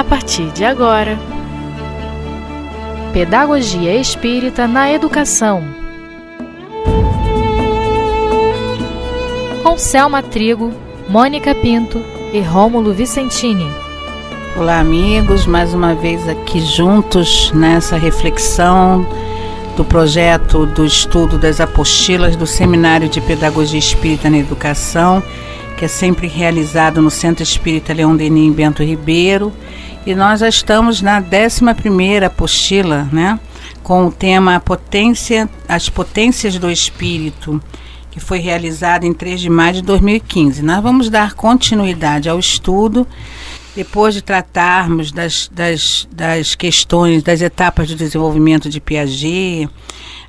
a partir de agora. Pedagogia Espírita na Educação. Com Selma Trigo, Mônica Pinto e Rômulo Vicentini. Olá, amigos, mais uma vez aqui juntos nessa reflexão do projeto do estudo das apostilas do Seminário de Pedagogia Espírita na Educação, que é sempre realizado no Centro Espírita Leão Denis em Bento Ribeiro. E nós já estamos na 11 apostila, né? Com o tema Potência, As Potências do Espírito, que foi realizado em 3 de maio de 2015. Nós vamos dar continuidade ao estudo depois de tratarmos das, das, das questões, das etapas do desenvolvimento de Piaget,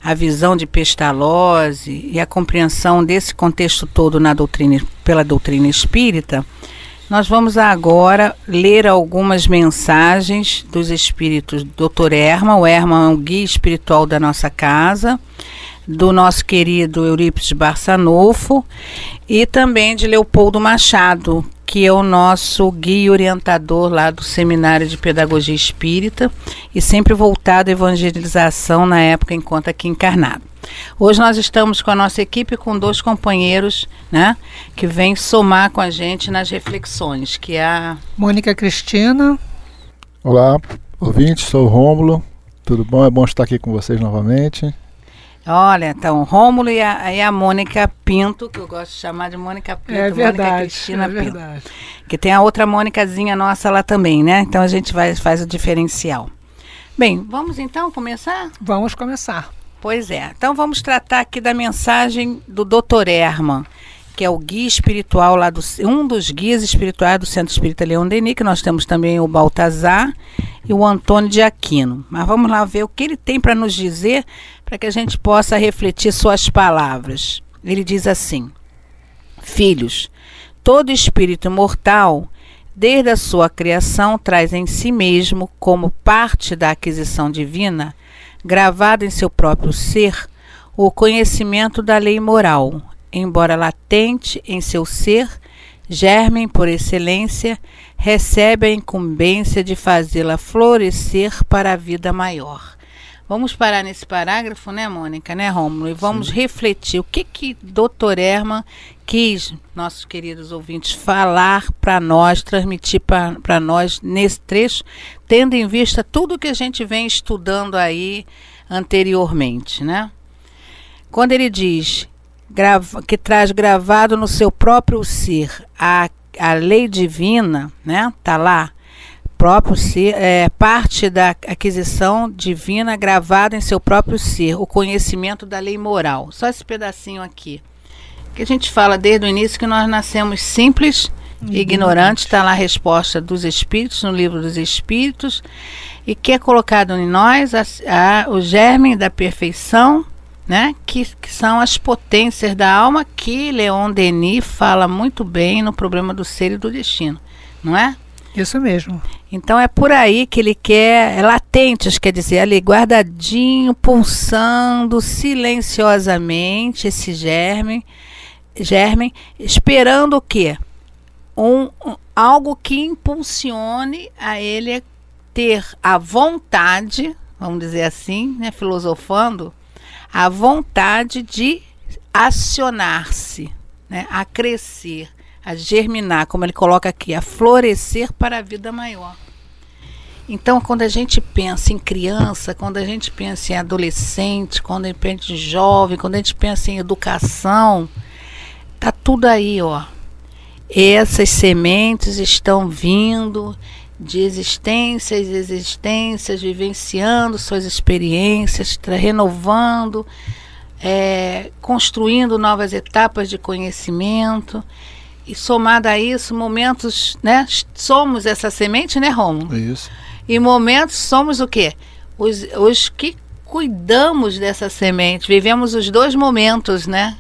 a visão de Pestalozzi e a compreensão desse contexto todo na doutrina, pela doutrina espírita, nós vamos agora ler algumas mensagens dos espíritos Dr. Erma. O Erma é um guia espiritual da nossa casa, do nosso querido Eurípides Barçanufo e também de Leopoldo Machado, que é o nosso guia orientador lá do Seminário de Pedagogia Espírita e sempre voltado à evangelização na época enquanto aqui encarnado. Hoje nós estamos com a nossa equipe com dois companheiros, né, que vêm somar com a gente nas reflexões, que é a Mônica Cristina. Olá, ouvintes, sou o Rômulo. Tudo bom? É bom estar aqui com vocês novamente. Olha, então, Rômulo e a, e a Mônica Pinto, que eu gosto de chamar de Mônica Pinto, é verdade, Mônica Cristina é Pinto. verdade. Que tem a outra Mônicazinha nossa lá também, né? Então a gente vai, faz o diferencial. Bem, vamos então começar? Vamos começar. Pois é. Então vamos tratar aqui da mensagem do Dr. Herman, que é o guia espiritual lá do um dos guias espirituais do Centro Espírita Leão Denis, que nós temos também o Baltazar e o Antônio de Aquino. Mas vamos lá ver o que ele tem para nos dizer para que a gente possa refletir suas palavras. Ele diz assim: Filhos, todo espírito mortal, desde a sua criação, traz em si mesmo, como parte da aquisição divina, gravado em seu próprio ser, o conhecimento da lei moral, embora latente em seu ser, germen por excelência, recebe a incumbência de fazê-la florescer para a vida maior. Vamos parar nesse parágrafo, né, Mônica, né, Rômulo? E vamos Sim. refletir o que que Dr. Herman quis, nossos queridos ouvintes, falar para nós, transmitir para nós nesse trecho, tendo em vista tudo que a gente vem estudando aí anteriormente, né? Quando ele diz que traz gravado no seu próprio ser a, a lei divina, né? Tá lá próprio ser, é, parte da aquisição divina gravada em seu próprio ser, o conhecimento da lei moral. Só esse pedacinho aqui. Que a gente fala desde o início que nós nascemos simples, uhum. ignorantes, está lá a resposta dos Espíritos, no livro dos Espíritos, e que é colocado em nós a, a, o germe da perfeição, né? Que, que, são as potências da alma, que Leon Denis fala muito bem no problema do ser e do destino, não é? Isso mesmo. Então é por aí que ele quer, é latentes, quer dizer, ali guardadinho, pulsando silenciosamente esse germe, germe, esperando o quê? Um, um, algo que impulsione a ele ter a vontade, vamos dizer assim, né, filosofando, a vontade de acionar-se, né, a crescer, a germinar, como ele coloca aqui, a florescer para a vida maior. Então, quando a gente pensa em criança, quando a gente pensa em adolescente, quando a gente pensa em jovem, quando a gente pensa em educação, tá tudo aí, ó. Essas sementes estão vindo de existências e existências, vivenciando suas experiências, renovando, é, construindo novas etapas de conhecimento. E somado a isso, momentos, né? Somos essa semente, né, Romo? Isso. E momentos somos o quê? Os, os que cuidamos dessa semente, vivemos os dois momentos, né?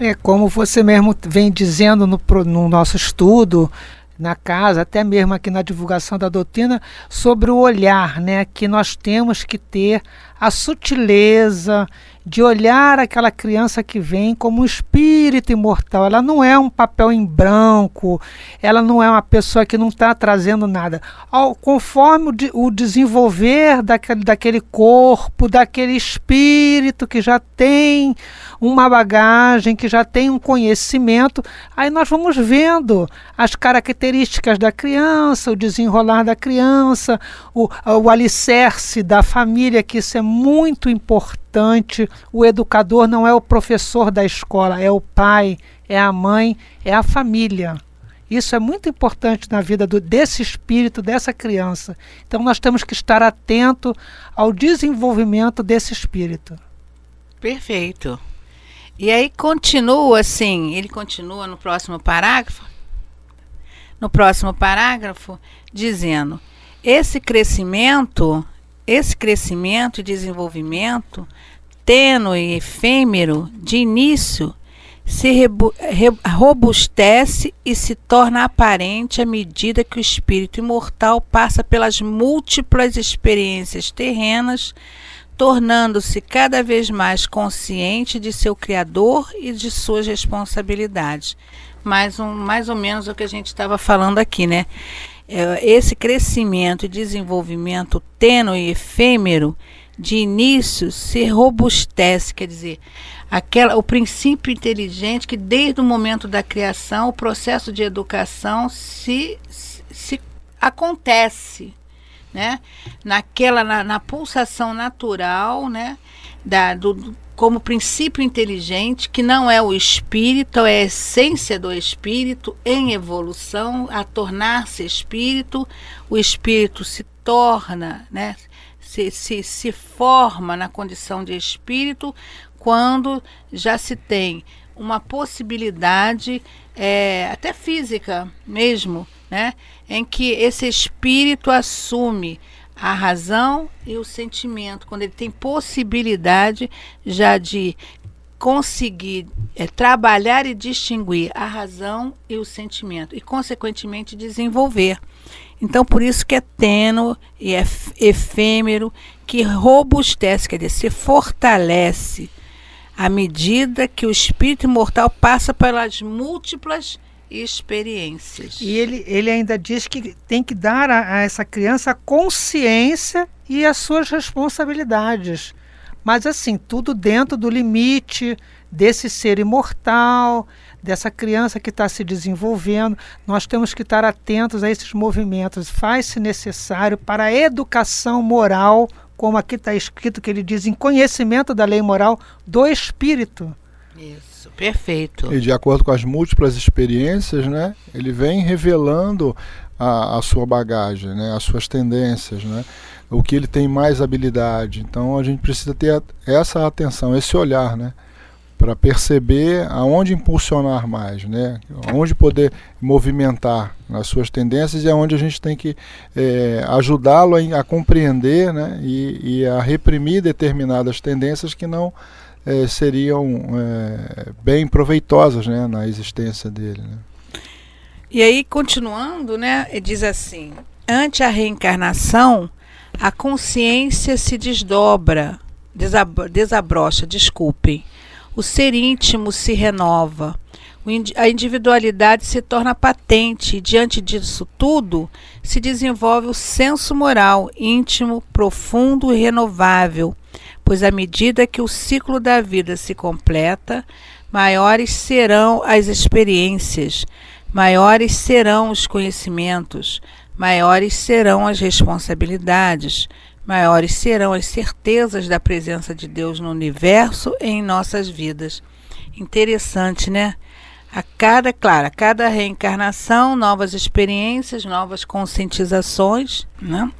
É como você mesmo vem dizendo no, no nosso estudo, na casa, até mesmo aqui na divulgação da doutrina, sobre o olhar né, que nós temos que ter a sutileza de olhar aquela criança que vem como um espírito imortal. Ela não é um papel em branco, ela não é uma pessoa que não está trazendo nada. Ao, conforme o, de, o desenvolver daquele, daquele corpo, daquele espírito que já tem uma bagagem, que já tem um conhecimento, aí nós vamos vendo as características da criança, o desenrolar da criança, o, o alicerce da família, que isso é muito importante. O educador não é o professor da escola, é o pai, é a mãe, é a família. Isso é muito importante na vida do, desse espírito, dessa criança. Então nós temos que estar atento ao desenvolvimento desse espírito. Perfeito. E aí continua assim, ele continua no próximo parágrafo, no próximo parágrafo, dizendo: esse crescimento, esse crescimento e desenvolvimento tênue e efêmero de início se robustece e se torna aparente à medida que o espírito imortal passa pelas múltiplas experiências terrenas, tornando-se cada vez mais consciente de seu Criador e de suas responsabilidades. Mais, um, mais ou menos o que a gente estava falando aqui, né? É, esse crescimento e desenvolvimento tênue e efêmero de início se robustece, quer dizer, aquela, o princípio inteligente que desde o momento da criação, o processo de educação se, se, se acontece, né? Naquela, na, na, pulsação natural, né? Da, do, como princípio inteligente, que não é o espírito, é a essência do espírito em evolução, a tornar-se espírito, o espírito se torna, né? se, se, se forma na condição de espírito quando já se tem uma possibilidade, é, até física mesmo, né, em que esse espírito assume a razão e o sentimento, quando ele tem possibilidade já de conseguir é, trabalhar e distinguir a razão e o sentimento e, consequentemente, desenvolver. Então, por isso que é tênue e é efêmero, que robustece, quer dizer, se fortalece à medida que o espírito imortal passa pelas múltiplas experiências. E ele, ele ainda diz que tem que dar a, a essa criança a consciência e as suas responsabilidades. Mas assim, tudo dentro do limite desse ser imortal, dessa criança que está se desenvolvendo. Nós temos que estar atentos a esses movimentos. Faz-se necessário para a educação moral, como aqui está escrito que ele diz, em conhecimento da lei moral do espírito. Isso, perfeito. E de acordo com as múltiplas experiências, né, ele vem revelando a, a sua bagagem, né, as suas tendências, né, o que ele tem mais habilidade. Então a gente precisa ter essa atenção, esse olhar, né, para perceber aonde impulsionar mais, né? Aonde poder movimentar nas suas tendências e aonde a gente tem que é, ajudá-lo a, a, compreender, né? E, e, a reprimir determinadas tendências que não é, seriam é, bem proveitosas, né? Na existência dele. Né? E aí continuando, né? Diz assim: ante a reencarnação, a consciência se desdobra, desab desabrocha, desculpem o ser íntimo se renova, a individualidade se torna patente e, diante disso tudo, se desenvolve o senso moral íntimo, profundo e renovável, pois à medida que o ciclo da vida se completa, maiores serão as experiências, maiores serão os conhecimentos, maiores serão as responsabilidades, maiores serão as certezas da presença de Deus no universo e em nossas vidas. Interessante, né? A cada, claro, a cada reencarnação, novas experiências, novas conscientizações, né?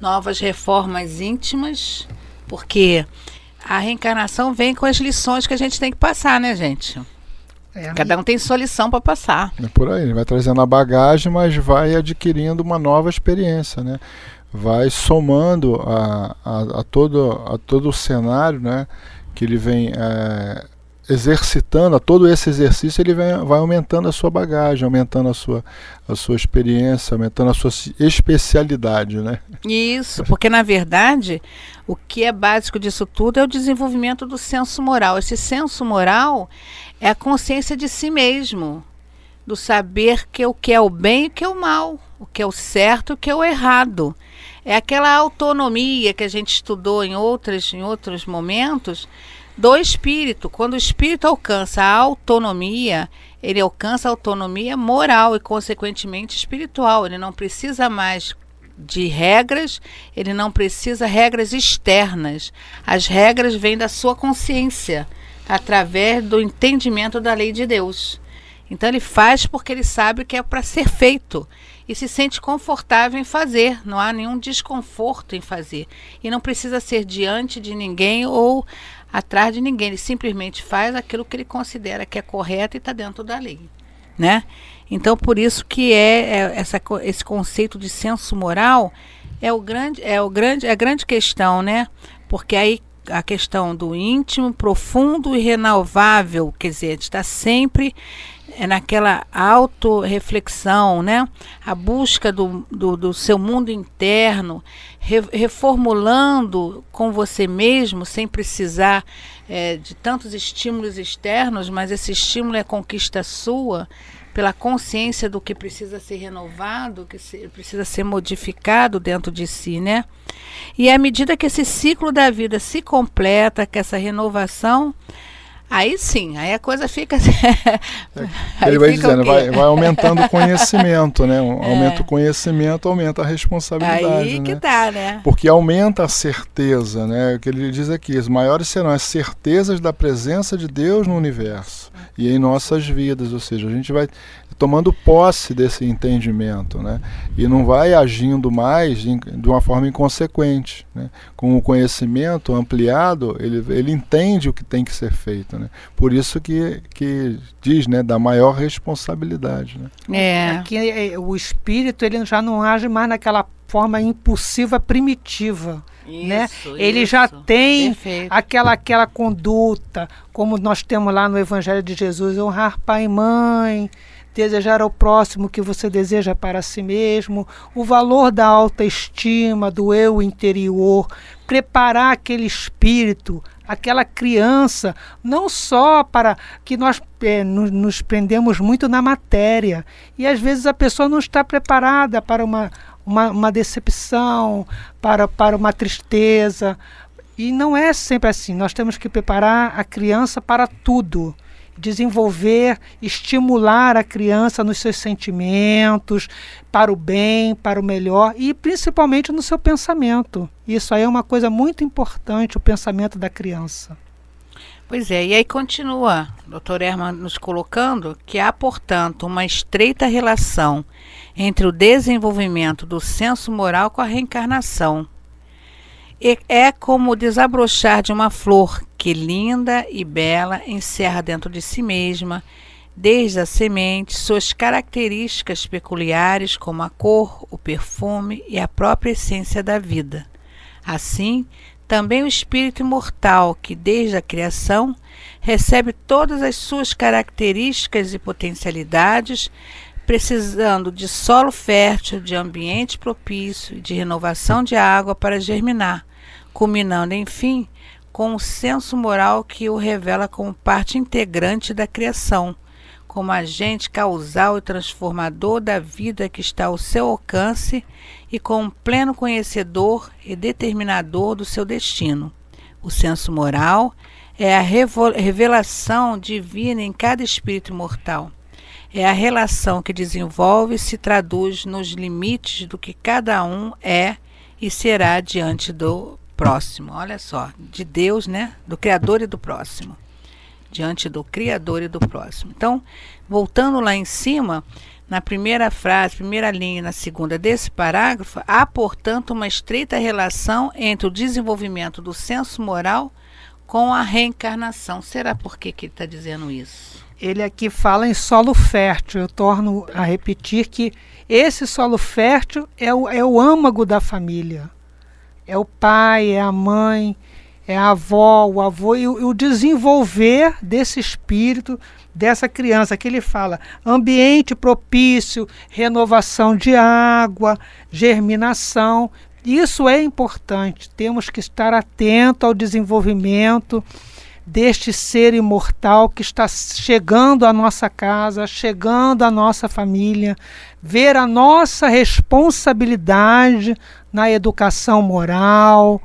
novas reformas íntimas, porque a reencarnação vem com as lições que a gente tem que passar, né, gente? É, Cada um tem sua lição para passar. É por aí, ele vai trazendo a bagagem, mas vai adquirindo uma nova experiência, né? vai somando a, a, a, todo, a todo o cenário né, que ele vem é, exercitando, a todo esse exercício ele vem, vai aumentando a sua bagagem, aumentando a sua, a sua experiência, aumentando a sua especialidade, né? Isso, porque na verdade o que é básico disso tudo é o desenvolvimento do senso moral. Esse senso moral é a consciência de si mesmo, do saber que o que é o bem e o que é o mal, o que é o certo e o que é o errado. É aquela autonomia que a gente estudou em outros, em outros momentos do espírito. Quando o espírito alcança a autonomia, ele alcança a autonomia moral e, consequentemente, espiritual. Ele não precisa mais de regras, ele não precisa regras externas. As regras vêm da sua consciência, através do entendimento da lei de Deus. Então ele faz porque ele sabe que é para ser feito e se sente confortável em fazer, não há nenhum desconforto em fazer. E não precisa ser diante de ninguém ou atrás de ninguém, ele simplesmente faz aquilo que ele considera que é correto e está dentro da lei, né? Então por isso que é, é, essa, esse conceito de senso moral é o grande é o grande é a grande questão, né? Porque aí a questão do íntimo, profundo e renovável, quer dizer, está sempre é naquela autorreflexão, né? a busca do, do, do seu mundo interno, re, reformulando com você mesmo, sem precisar é, de tantos estímulos externos, mas esse estímulo é conquista sua, pela consciência do que precisa ser renovado, que se, precisa ser modificado dentro de si, né? E à medida que esse ciclo da vida se completa, que essa renovação Aí sim, aí a coisa fica. Ele vai dizendo, vai, vai, aumentando o conhecimento, né? É. Aumenta o conhecimento, aumenta a responsabilidade. Aí que né? tá, né? Porque aumenta a certeza, né? O que ele diz aqui: as maiores serão as certezas da presença de Deus no universo e em nossas vidas. Ou seja, a gente vai tomando posse desse entendimento, né? E não vai agindo mais de uma forma inconsequente, né? Com o conhecimento ampliado, ele, ele entende o que tem que ser feito, né? Por isso que, que diz, né, da maior responsabilidade, né? É. Aqui é, o espírito ele já não age mais naquela forma impulsiva primitiva. Né? Isso, né? Ele isso. já tem aquela aquela conduta, como nós temos lá no Evangelho de Jesus, honrar pai e mãe, desejar ao próximo o que você deseja para si mesmo, o valor da autoestima, do eu interior, preparar aquele espírito, aquela criança, não só para que nós é, nos, nos prendemos muito na matéria e às vezes a pessoa não está preparada para uma, uma, uma decepção, para, para uma tristeza. E não é sempre assim. Nós temos que preparar a criança para tudo desenvolver, estimular a criança nos seus sentimentos, para o bem, para o melhor e principalmente no seu pensamento. Isso aí é uma coisa muito importante, o pensamento da criança. Pois é, e aí continua, doutor Herman nos colocando que há, portanto, uma estreita relação entre o desenvolvimento do senso moral com a reencarnação é como desabrochar de uma flor que linda e bela encerra dentro de si mesma, desde a semente, suas características peculiares como a cor, o perfume e a própria essência da vida. Assim, também o espírito imortal, que desde a criação recebe todas as suas características e potencialidades, precisando de solo fértil, de ambiente propício e de renovação de água para germinar, culminando, enfim, com o senso moral que o revela como parte integrante da criação, como agente causal e transformador da vida que está ao seu alcance e como pleno conhecedor e determinador do seu destino. O senso moral é a revelação divina em cada espírito mortal. É a relação que desenvolve e se traduz nos limites do que cada um é e será diante do próximo. Olha só, de Deus, né? Do Criador e do próximo. Diante do Criador e do próximo. Então, voltando lá em cima, na primeira frase, primeira linha, na segunda desse parágrafo, há, portanto, uma estreita relação entre o desenvolvimento do senso moral com a reencarnação. Será por que, que ele está dizendo isso? Ele aqui fala em solo fértil. Eu torno a repetir que esse solo fértil é o, é o âmago da família é o pai, é a mãe, é a avó, o avô e o, o desenvolver desse espírito dessa criança que ele fala ambiente propício, renovação de água, germinação. Isso é importante. Temos que estar atento ao desenvolvimento deste ser imortal que está chegando à nossa casa, chegando à nossa família, ver a nossa responsabilidade na educação moral,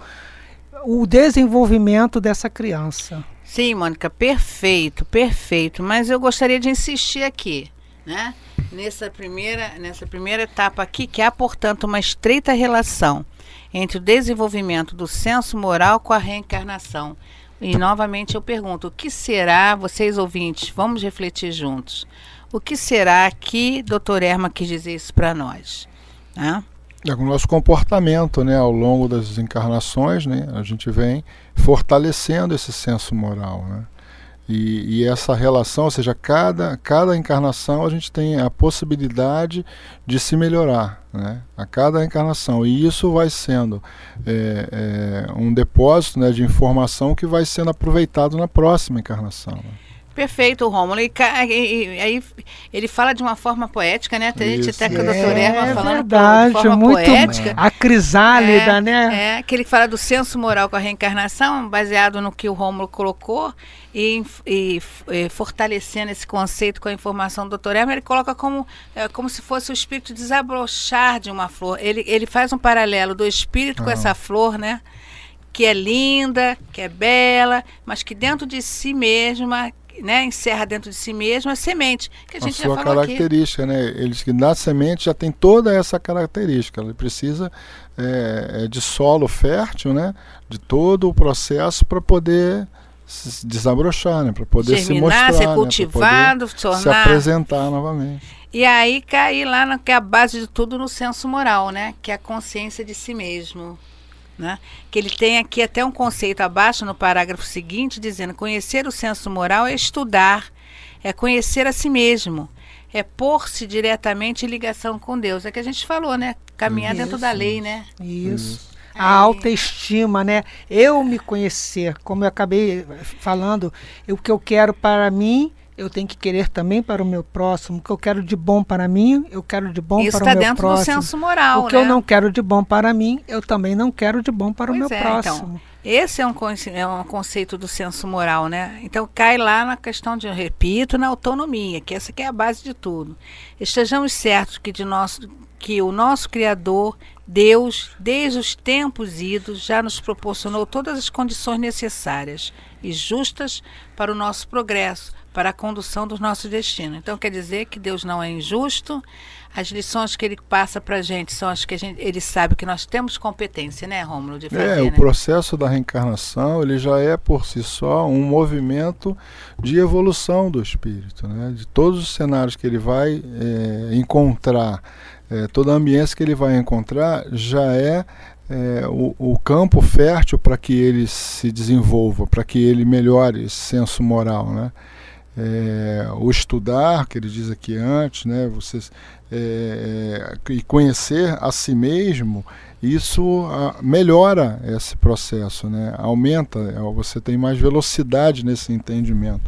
o desenvolvimento dessa criança. Sim, Mônica, perfeito, perfeito. Mas eu gostaria de insistir aqui, né? Nessa primeira, nessa primeira etapa aqui, que há, portanto, uma estreita relação entre o desenvolvimento do senso moral com a reencarnação. E novamente eu pergunto: o que será, vocês ouvintes, vamos refletir juntos, o que será que doutor Erma quis dizer isso para nós? Né? É o nosso comportamento, né, ao longo das encarnações, né, a gente vem fortalecendo esse senso moral, né? E, e, essa relação, ou seja, cada, cada encarnação a gente tem a possibilidade de se melhorar, né? A cada encarnação. E isso vai sendo é, é, um depósito né, de informação que vai sendo aproveitado na próxima encarnação. Né? Perfeito, Rômulo. E, e, aí ele fala de uma forma poética, né? A gente até com o doutor Erma é falando verdade, de forma muito poética. A crisálida, é, né? É, que ele fala do senso moral com a reencarnação, baseado no que o Rômulo colocou, e, e, e, fortalecendo esse conceito com a informação do doutor Erma, ele coloca como, é, como se fosse o espírito desabrochar de uma flor. Ele, ele faz um paralelo do espírito ah. com essa flor, né? Que é linda, que é bela, mas que dentro de si mesma né, encerra dentro de si mesmo a semente, que a gente a sua já falou característica, aqui. né? Eles que na semente já tem toda essa característica. Ele precisa é, de solo fértil, né? De todo o processo para poder se desabrochar, né? Para poder Germinar, se mostrar, ser cultivado, né? se tornar... se apresentar novamente. E aí cair lá na que é a base de tudo no senso moral, né? Que é a consciência de si mesmo. Né? Que ele tem aqui até um conceito abaixo no parágrafo seguinte, dizendo: conhecer o senso moral é estudar, é conhecer a si mesmo, é pôr-se diretamente em ligação com Deus. É que a gente falou, né? Caminhar Isso. dentro da lei, né? Isso. A autoestima, né? Eu me conhecer, como eu acabei falando, o que eu quero para mim eu tenho que querer também para o meu próximo. O que eu quero de bom para mim, eu quero de bom Isso para tá o meu dentro próximo. do senso moral, o que né? eu não quero de bom para mim, eu também não quero de bom para Pois o meu é, próximo. Então, esse é um, é um conceito do senso moral, né? Então cai lá na questão de, repito, na autonomia, que essa que é a base de tudo. Estejamos certos que, de nosso, que o nosso Criador, Deus, desde os tempos idos, já nos proporcionou todas as condições necessárias e justas para o nosso progresso, para a condução do nosso destino. Então quer dizer que Deus não é injusto. As lições que ele passa para a gente são as que gente, ele sabe que nós temos competência, né, Rômulo, de fazer, É, o né? processo da reencarnação ele já é por si só um movimento de evolução do espírito, né? De todos os cenários que ele vai é, encontrar, é, toda a ambiência que ele vai encontrar já é, é, o, o campo fértil para que ele se desenvolva, para que ele melhore esse senso moral, né? É, o estudar, que ele diz aqui antes, né, você, é, é, e conhecer a si mesmo, isso ah, melhora esse processo, né, aumenta, é, você tem mais velocidade nesse entendimento.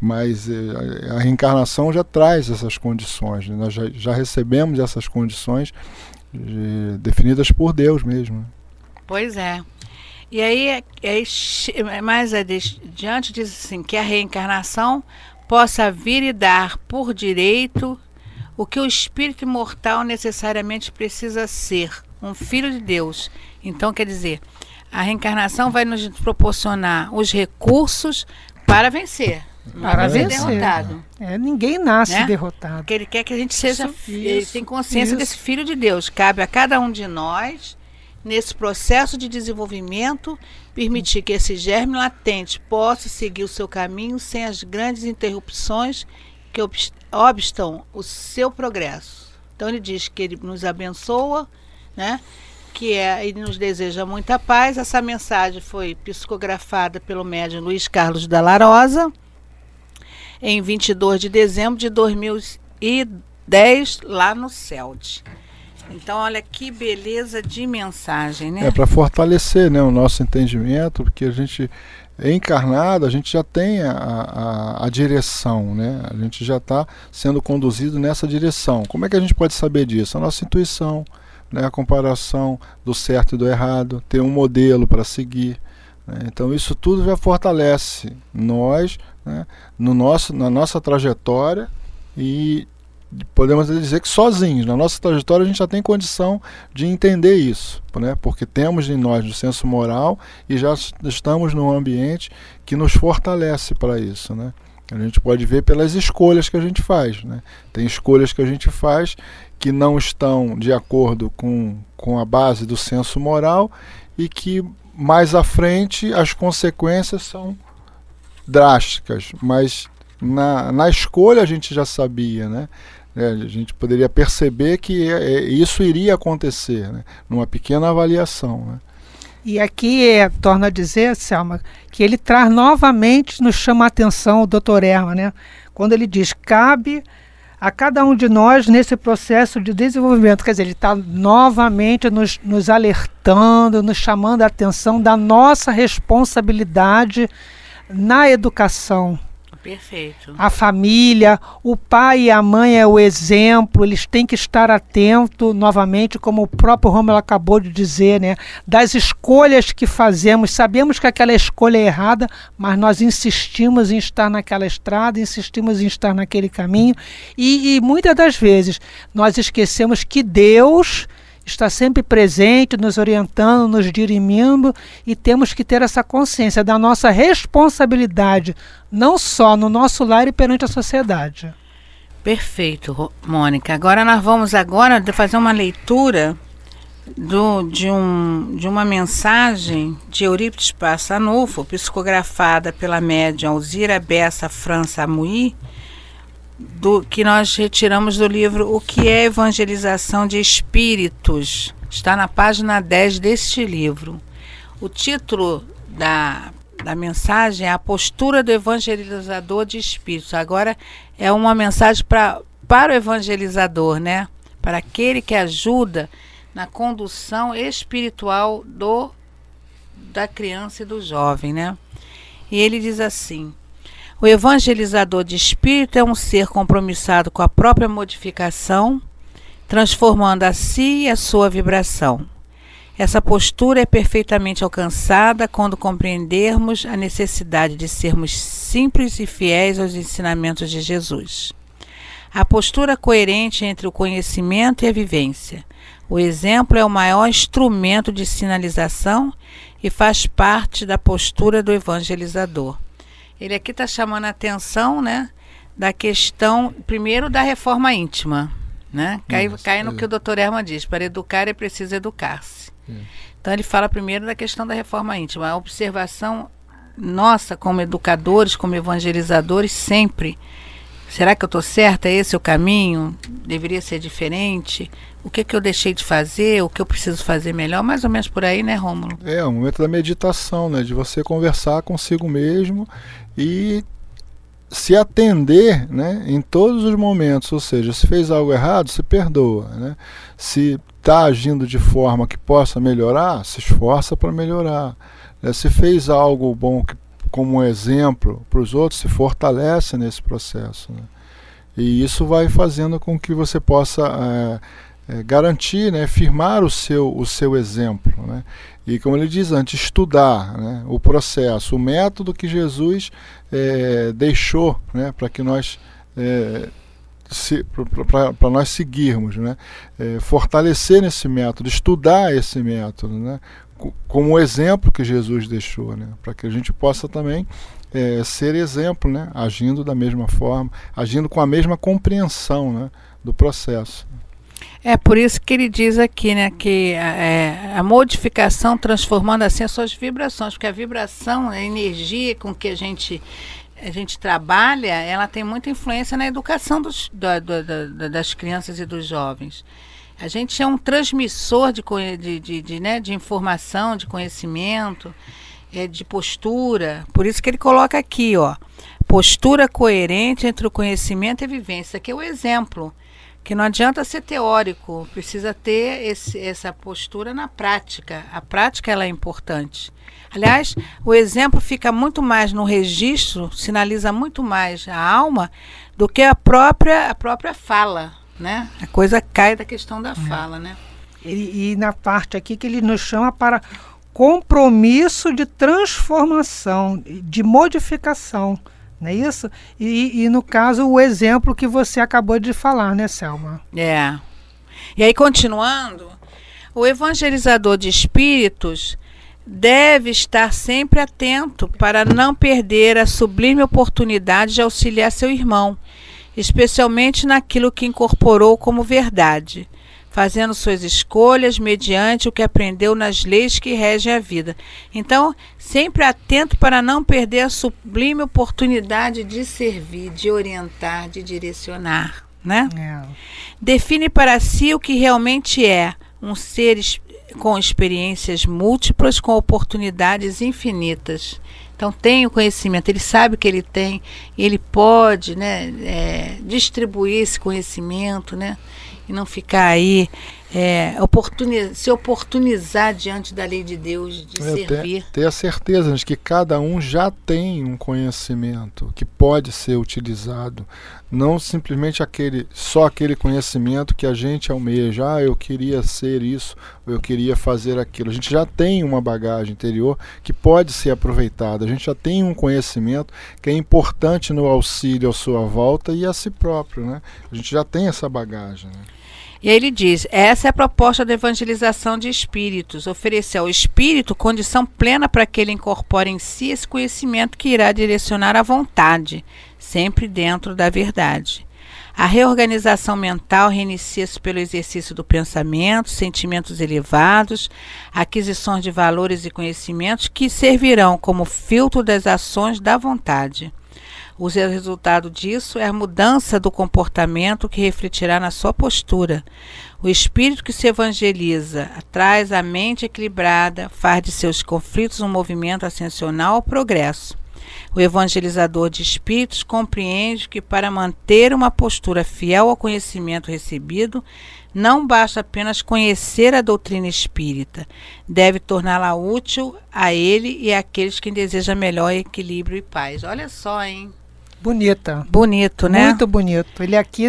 Mas é, a reencarnação já traz essas condições, né, nós já, já recebemos essas condições eh, definidas por Deus mesmo. né. Pois é. E aí, aí che- mais adiante diz assim, que a reencarnação possa vir e dar por direito o que o espírito imortal necessariamente precisa ser, um filho de Deus. Então, quer dizer, a reencarnação vai nos proporcionar os recursos para vencer, Para ser vencer. derrotado. É, ninguém nasce Né? derrotado. Porque ele quer que a gente seja, Isso, ele isso, tem consciência isso. desse filho de Deus. Cabe a cada um de nós, nesse processo de desenvolvimento, permitir que esse germe latente possa seguir o seu caminho sem as grandes interrupções que obs- obstam o seu progresso. Então ele diz que ele nos abençoa, né? Que é, ele nos deseja muita paz. Essa mensagem foi psicografada pelo médium Luiz Carlos da Larosa em 22 de dezembro de 2010, lá no CELT. Então, olha que beleza de mensagem, né? É para fortalecer né, o nosso entendimento, porque a gente encarnado, a gente já tem a, a, a direção, né? A gente já está sendo conduzido nessa direção. Como é que a gente pode saber disso? A nossa intuição, né? a comparação do certo e do errado, ter um modelo para seguir. Né? Então isso tudo já fortalece nós, né? no nosso, na nossa trajetória e podemos dizer que sozinhos, na nossa trajetória a gente já tem condição de entender isso, né? porque temos em nós o senso moral e já estamos num ambiente que nos fortalece para isso. Né? A gente pode ver pelas escolhas que a gente faz. Né? Tem escolhas que a gente faz que não estão de acordo com, com a base do senso moral e que mais à frente as consequências são drásticas, mas na, na escolha a gente já sabia, né? É, a gente poderia perceber que é, é, isso iria acontecer, né? numa pequena avaliação. Né? E aqui é, torna a dizer, Selma, que ele traz novamente, nos chama a atenção o doutor Erma, né? quando ele diz: cabe a cada um de nós nesse processo de desenvolvimento. Quer dizer, ele está novamente nos, nos alertando, nos chamando a atenção da nossa responsabilidade na educação Perfeito. A família, o pai e a mãe é o exemplo, eles têm que estar atentos, novamente, como o próprio Romulo acabou de dizer, né? Das escolhas que fazemos. Sabemos que aquela escolha é errada, mas nós insistimos em estar naquela estrada, insistimos em estar naquele caminho. E, e muitas das vezes nós esquecemos que Deus está sempre presente, nos orientando, nos dirimindo e temos que ter essa consciência da nossa responsabilidade, não só no nosso lar e perante a sociedade. Perfeito, Mônica. Agora nós vamos agora fazer uma leitura do, de, um, de uma mensagem de Eurípides Passanufo, psicografada pela médium Alzira Bessa França Amui, do que nós retiramos do livro O que é evangelização de espíritos. Está na página 10 deste livro. O título da, da mensagem é A Postura do Evangelizador de Espíritos. Agora é uma mensagem pra, para o evangelizador, né? Para aquele que ajuda na condução espiritual do da criança e do jovem, né? E ele diz assim: o evangelizador de espírito é um ser compromissado com a própria modificação, transformando a si e a sua vibração. Essa postura é perfeitamente alcançada quando compreendermos a necessidade de sermos simples e fiéis aos ensinamentos de Jesus. A postura coerente entre o conhecimento e a vivência. O exemplo é o maior instrumento de sinalização e faz parte da postura do evangelizador. Ele aqui está chamando a atenção, né, da questão, primeiro, da reforma íntima. Né? Cai, Isso, cai no é. que o doutor Herman diz: para educar é preciso educar-se. É. Então, ele fala primeiro da questão da reforma íntima. A observação nossa, como educadores, como evangelizadores, sempre. Será que eu estou certa? É esse o caminho? Deveria ser diferente? O que, que eu deixei de fazer? O que eu preciso fazer melhor? Mais ou menos por aí, né, Rômulo? É, o momento da meditação, né? De você conversar consigo mesmo e se atender né, em todos os momentos, ou seja, se fez algo errado, se perdoa. Né? Se está agindo de forma que possa melhorar, se esforça para melhorar. Né? Se fez algo bom que, como exemplo para os outros, se fortalece nesse processo. Né? E isso vai fazendo com que você possa é, é, garantir, né, firmar o seu, o seu exemplo. Né? E como ele diz antes, estudar né, o processo, o método que Jesus é, deixou né, para que nós. É, se, para nós seguirmos, né? É, fortalecer esse método, estudar esse método, né? como o exemplo que Jesus deixou, né? para que a gente possa também é, ser exemplo, né? agindo da mesma forma, agindo com a mesma compreensão né? do processo. É por isso que ele diz aqui, né, que é, a modificação transformando assim as suas vibrações, porque a vibração, a energia com que a gente a gente trabalha, ela tem muita influência na educação dos, da, da, da, das crianças e dos jovens. A gente é um transmissor de, de, de, de, né, de informação, de conhecimento, é, de postura. Por isso que ele coloca aqui, ó, postura coerente entre o conhecimento e a vivência, que é o exemplo. Que não adianta ser teórico, precisa ter esse, essa postura na prática. A prática ela é importante. Aliás, o exemplo fica muito mais no registro, sinaliza muito mais a alma do que a própria, a própria fala. Né? A coisa cai da questão da é. fala. Né? E, e na parte aqui que ele nos chama para compromisso de transformação, de modificação. Não é isso? E, e, no caso, o exemplo que você acabou de falar, né, Selma? É. E aí, continuando, o evangelizador de espíritos deve estar sempre atento para não perder a sublime oportunidade de auxiliar seu irmão, especialmente naquilo que incorporou como verdade fazendo suas escolhas mediante o que aprendeu nas leis que regem a vida. Então, sempre atento para não perder a sublime oportunidade de servir, de orientar, de direcionar. Né? É. Define para si o que realmente é um ser com experiências múltiplas, com oportunidades infinitas. Então tem o conhecimento, ele sabe que ele tem, ele pode né, é, distribuir esse conhecimento, né? E não ficar aí é, oportuni se oportunizar diante da lei de Deus, de é, servir. Ter, ter a certeza de que cada um já tem um conhecimento que pode ser utilizado, não simplesmente aquele só aquele conhecimento que a gente almeja, ah, eu queria ser isso, ou eu queria fazer aquilo. A gente já tem uma bagagem interior que pode ser aproveitada. A gente já tem um conhecimento que é importante no auxílio à sua volta e a si próprio, né? A gente já tem essa bagagem. Né? E aí ele diz: essa é a proposta da evangelização de espíritos, oferecer ao espírito condição plena para que ele incorpore em si esse conhecimento que irá direcionar a vontade, sempre dentro da verdade. A reorganização mental reinicia-se pelo exercício do pensamento, sentimentos elevados, aquisições de valores e conhecimentos que servirão como filtro das ações da vontade. O resultado disso é a mudança do comportamento que refletirá na sua postura. O espírito que se evangeliza traz a mente equilibrada, faz de seus conflitos um movimento ascensional ao progresso. O evangelizador de espíritos compreende que para manter uma postura fiel ao conhecimento recebido, não basta apenas conhecer a doutrina espírita, deve torná-la útil a ele e àqueles que desejam melhor equilíbrio e paz. Olha só, hein? Bonita. Bonito, né? Muito bonito. Ele aqui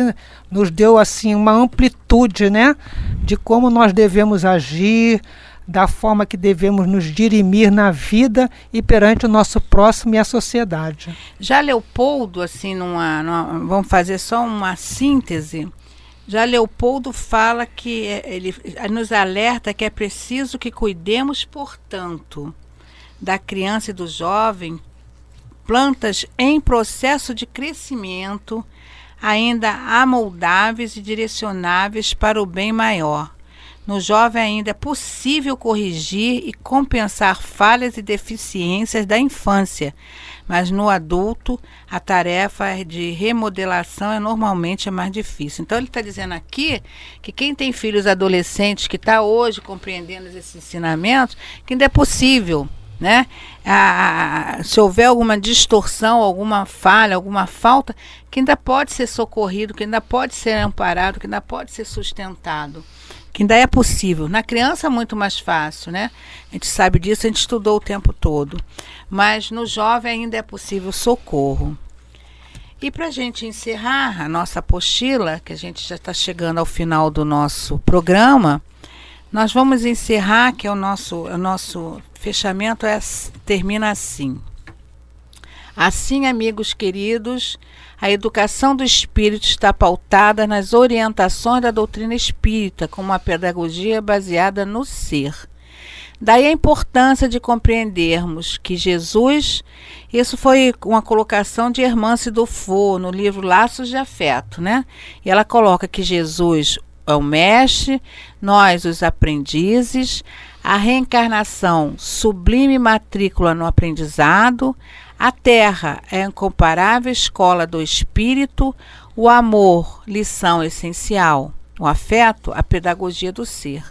nos deu assim uma amplitude, né, de como nós devemos agir, da forma que devemos nos dirimir na vida e perante o nosso próximo e a sociedade. Já Leopoldo, assim, numa, numa vamos fazer só uma síntese. Já Leopoldo fala que é, ele nos alerta que é preciso que cuidemos, portanto, da criança e do jovem plantas em processo de crescimento, ainda amoldáveis e direcionáveis para o bem maior. No jovem ainda é possível corrigir e compensar falhas e deficiências da infância, mas no adulto a tarefa de remodelação é normalmente mais difícil. Então ele está dizendo aqui que quem tem filhos adolescentes que está hoje compreendendo esses ensinamentos, que ainda é possível né? A, se houver alguma distorção, alguma falha, alguma falta, que ainda pode ser socorrido, que ainda pode ser amparado, que ainda pode ser sustentado, que ainda é possível. Na criança é muito mais fácil, né? A gente sabe disso, a gente estudou o tempo todo. Mas no jovem ainda é possível socorro. E para a gente encerrar a nossa apostila, que a gente já está chegando ao final do nosso programa, nós vamos encerrar, que é o nosso, o nosso fechamento é, termina assim. Assim, amigos queridos, a educação do espírito está pautada nas orientações da doutrina espírita, com uma pedagogia baseada no ser. Daí a importância de compreendermos que Jesus, isso foi uma colocação de Hermance Dufour no livro Laços de Afeto, né? E ela coloca que Jesus é o mestre, nós os aprendizes, a reencarnação sublime matrícula no aprendizado, a Terra é a incomparável escola do espírito, o amor, lição essencial, o afeto, a pedagogia do ser,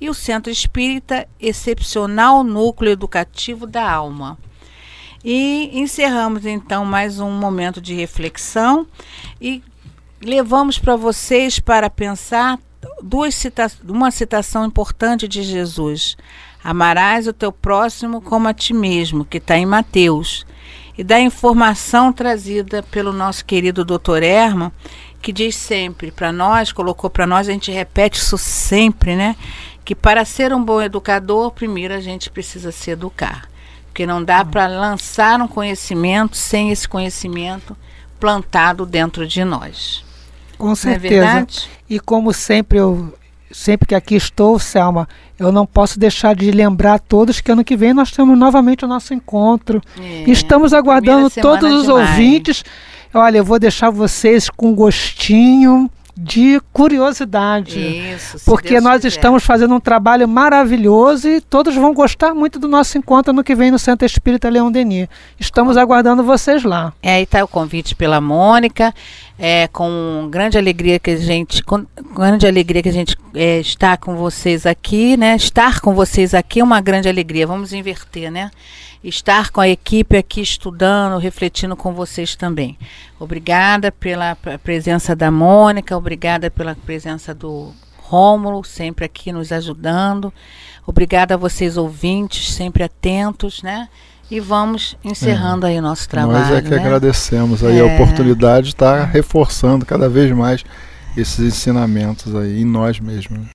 e o centro espírita, excepcional núcleo educativo da alma. E encerramos então mais um momento de reflexão e levamos para vocês para pensar duas cita uma citação importante de Jesus. Amarás o teu próximo como a ti mesmo, que está em Mateus. E da informação trazida pelo nosso querido doutor Herman, que diz sempre para nós, colocou para nós, a gente repete isso sempre, né? Que para ser um bom educador, primeiro a gente precisa se educar. Porque não dá para lançar um conhecimento sem esse conhecimento plantado dentro de nós. Com certeza. É e como sempre eu sempre que aqui estou, Selma, eu não posso deixar de lembrar a todos que ano que vem nós temos novamente o nosso encontro. É, Estamos aguardando todos os ouvintes. Olha, eu vou deixar vocês com gostinho de curiosidade. Isso, porque Deus nós quiser. estamos fazendo um trabalho maravilhoso e todos vão gostar muito do nosso encontro no que vem no Centro Espírita Leão Denis. Estamos aguardando vocês lá. É, aí está o convite pela Mônica. É com grande alegria que a gente, com grande alegria que a gente é, está com vocês aqui, né? Estar com vocês aqui é uma grande alegria. Vamos inverter, né? estar com a equipe aqui estudando, refletindo com vocês também. Obrigada pela presença da Mônica, obrigada pela presença do Rômulo, sempre aqui nos ajudando. Obrigada a vocês ouvintes, sempre atentos, né? E vamos encerrando é. aí o nosso trabalho. Nós é que né? agradecemos aí é. a oportunidade de estar reforçando cada vez mais esses ensinamentos aí em nós mesmos.